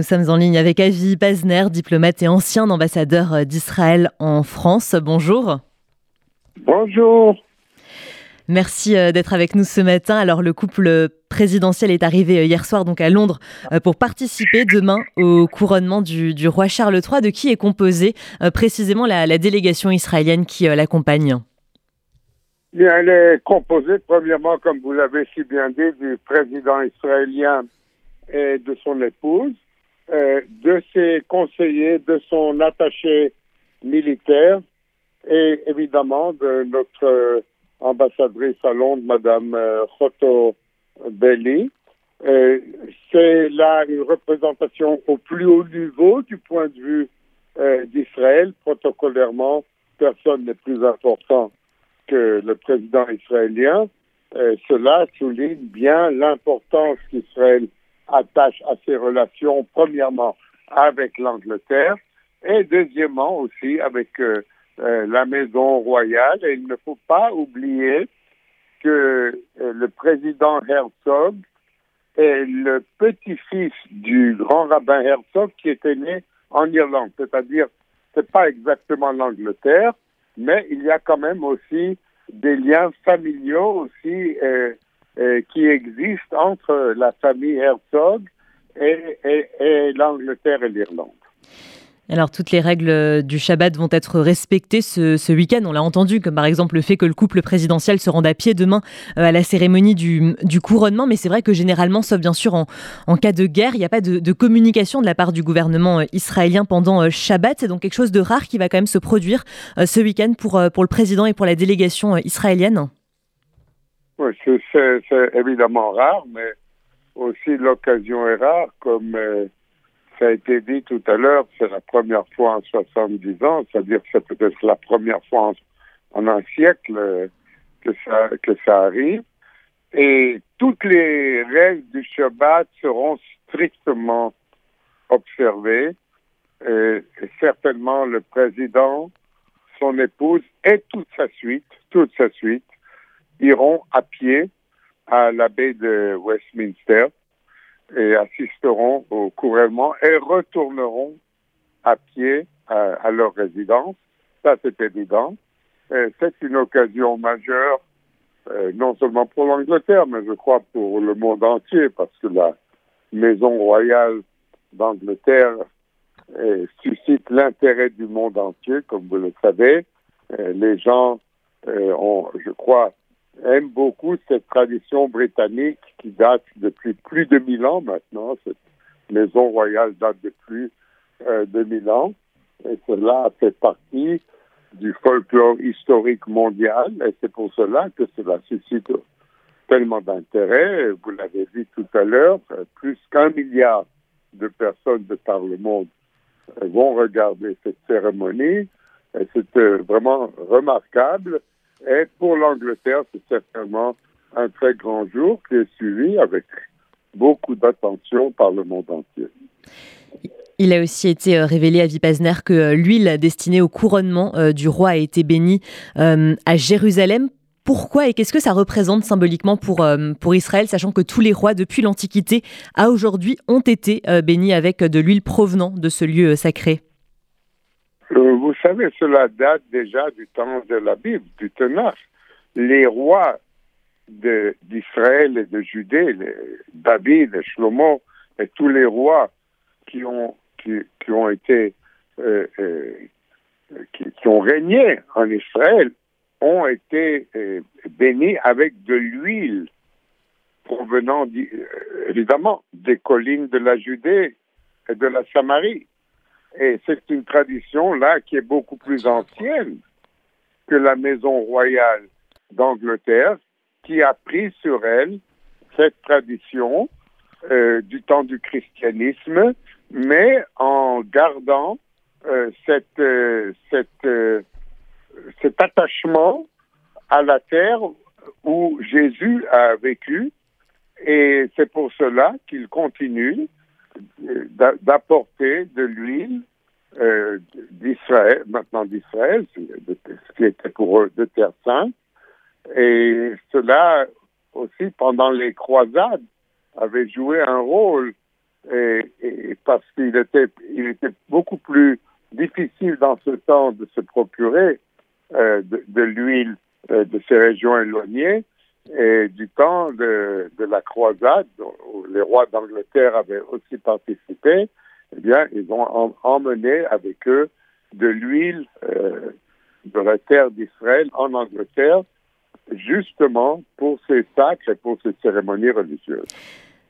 Nous sommes en ligne avec Avi Pazner, diplomate et ancien ambassadeur d'Israël en France. Bonjour. Bonjour. Merci euh, d'être avec nous ce matin. Alors le couple présidentiel est arrivé euh, hier soir donc à Londres euh, pour participer demain au couronnement du, roi Charles III. De qui est composée précisément la, délégation israélienne qui l'accompagne? Elle est composée premièrement, comme vous l'avez si bien dit, du président israélien et de son épouse. Euh, de ses conseillers, de son attaché militaire et évidemment de notre euh, ambassadrice à Londres, Madame euh, Khoto Belli. C'est là une représentation au plus haut niveau du point de vue d'Israël. Protocolairement, personne n'est plus important que le président israélien. cela souligne bien l'importance qu'Israël attache à ses relations, premièrement, avec l'Angleterre et deuxièmement aussi avec euh, euh, la Maison royale. Et il ne faut pas oublier que euh, le président Herzog est le petit-fils du grand rabbin Herzog qui était né en Irlande, c'est-à-dire c'est pas exactement l'Angleterre, mais il y a quand même aussi des liens familiaux aussi euh, qui existe entre la famille Herzog et, l'Angleterre et l'Irlande. Alors toutes les règles du Shabbat vont être respectées ce, week-end. On l'a entendu, comme par exemple le fait que le couple présidentiel se rende à pied demain euh, à la cérémonie du, couronnement. Mais c'est vrai que généralement, sauf bien sûr en, cas de guerre, il n'y a pas de, communication de la part du gouvernement euh, israélien pendant Shabbat. C'est donc quelque chose de rare qui va quand même se produire ce week-end pour, pour le président et pour la délégation israélienne. Oui, c'est évidemment rare, mais aussi l'occasion est rare, comme euh, ça a été dit tout à l'heure, c'est la première fois en 70 ans, c'est-à-dire que c'est peut-être la première fois en, un siècle euh, que, ça, que ça arrive. Et toutes les règles du Shabbat seront strictement observées. Et, et certainement le président, son épouse et toute sa suite, toute sa suite, iront à pied à la baie de Westminster et assisteront au couronnement et retourneront à pied à, leur résidence. Ça, c'est évident. C'est une occasion majeure, euh, non seulement pour l'Angleterre, mais je crois pour le monde entier, parce que la Maison royale d'Angleterre euh, suscite l'intérêt du monde entier, comme vous le savez. Euh, les gens ont, je crois, aime beaucoup cette tradition britannique qui date depuis plus de mille ans maintenant. Cette maison royale date de plus euh, de mille ans. Et cela fait partie du folklore historique mondial. Et c'est pour cela que cela suscite tellement d'intérêt. Vous l'avez dit tout à l'heure, euh, plus qu'un milliard de personnes de par le monde euh, vont regarder cette cérémonie. Et c'est vraiment remarquable. Et pour l'Angleterre, c'est certainement un très grand jour qui est suivi avec beaucoup d'attention par le monde entier. Il a aussi été euh, révélé à Vipasner que euh, l'huile destinée au couronnement euh, du roi a été bénie à Jérusalem. Pourquoi et qu'est-ce que ça représente symboliquement pour, pour Israël, sachant que tous les rois depuis l'Antiquité à aujourd'hui ont été bénis avec de l'huile provenant de ce lieu sacré? Euh, vous savez, cela date déjà du temps de la Bible, du Tenach. Les rois d'Israël et de Judée, les, David et Shlomo, et tous les rois qui ont, qui, ont été, euh, euh, qui, ont régné en Israël, ont été bénis avec de l'huile provenant évidemment des collines de la Judée et de la Samarie. Et c'est une tradition là qui est beaucoup plus ancienne que la Maison royale d'Angleterre, qui a pris sur elle cette tradition euh, du temps du christianisme, mais en gardant euh, cette, euh, cette, cet attachement à la terre où Jésus a vécu. Et c'est pour cela qu'il continue d'apporter de l'huile euh, d'Israël, maintenant d'Israël, ce qui était pour eux de Terre Sainte. Et cela aussi, pendant les croisades, avait joué un rôle parce qu'il était, il était beaucoup plus difficile dans ce temps de se procurer euh, de, l'huile euh, de ces régions éloignées. Et du temps de, de la croisade, où les rois d'Angleterre avaient aussi participé, eh bien, ils ont emmené avec eux de l'huile euh, de la terre d'Israël en Angleterre, justement pour ces sacres et pour ces cérémonies religieuses.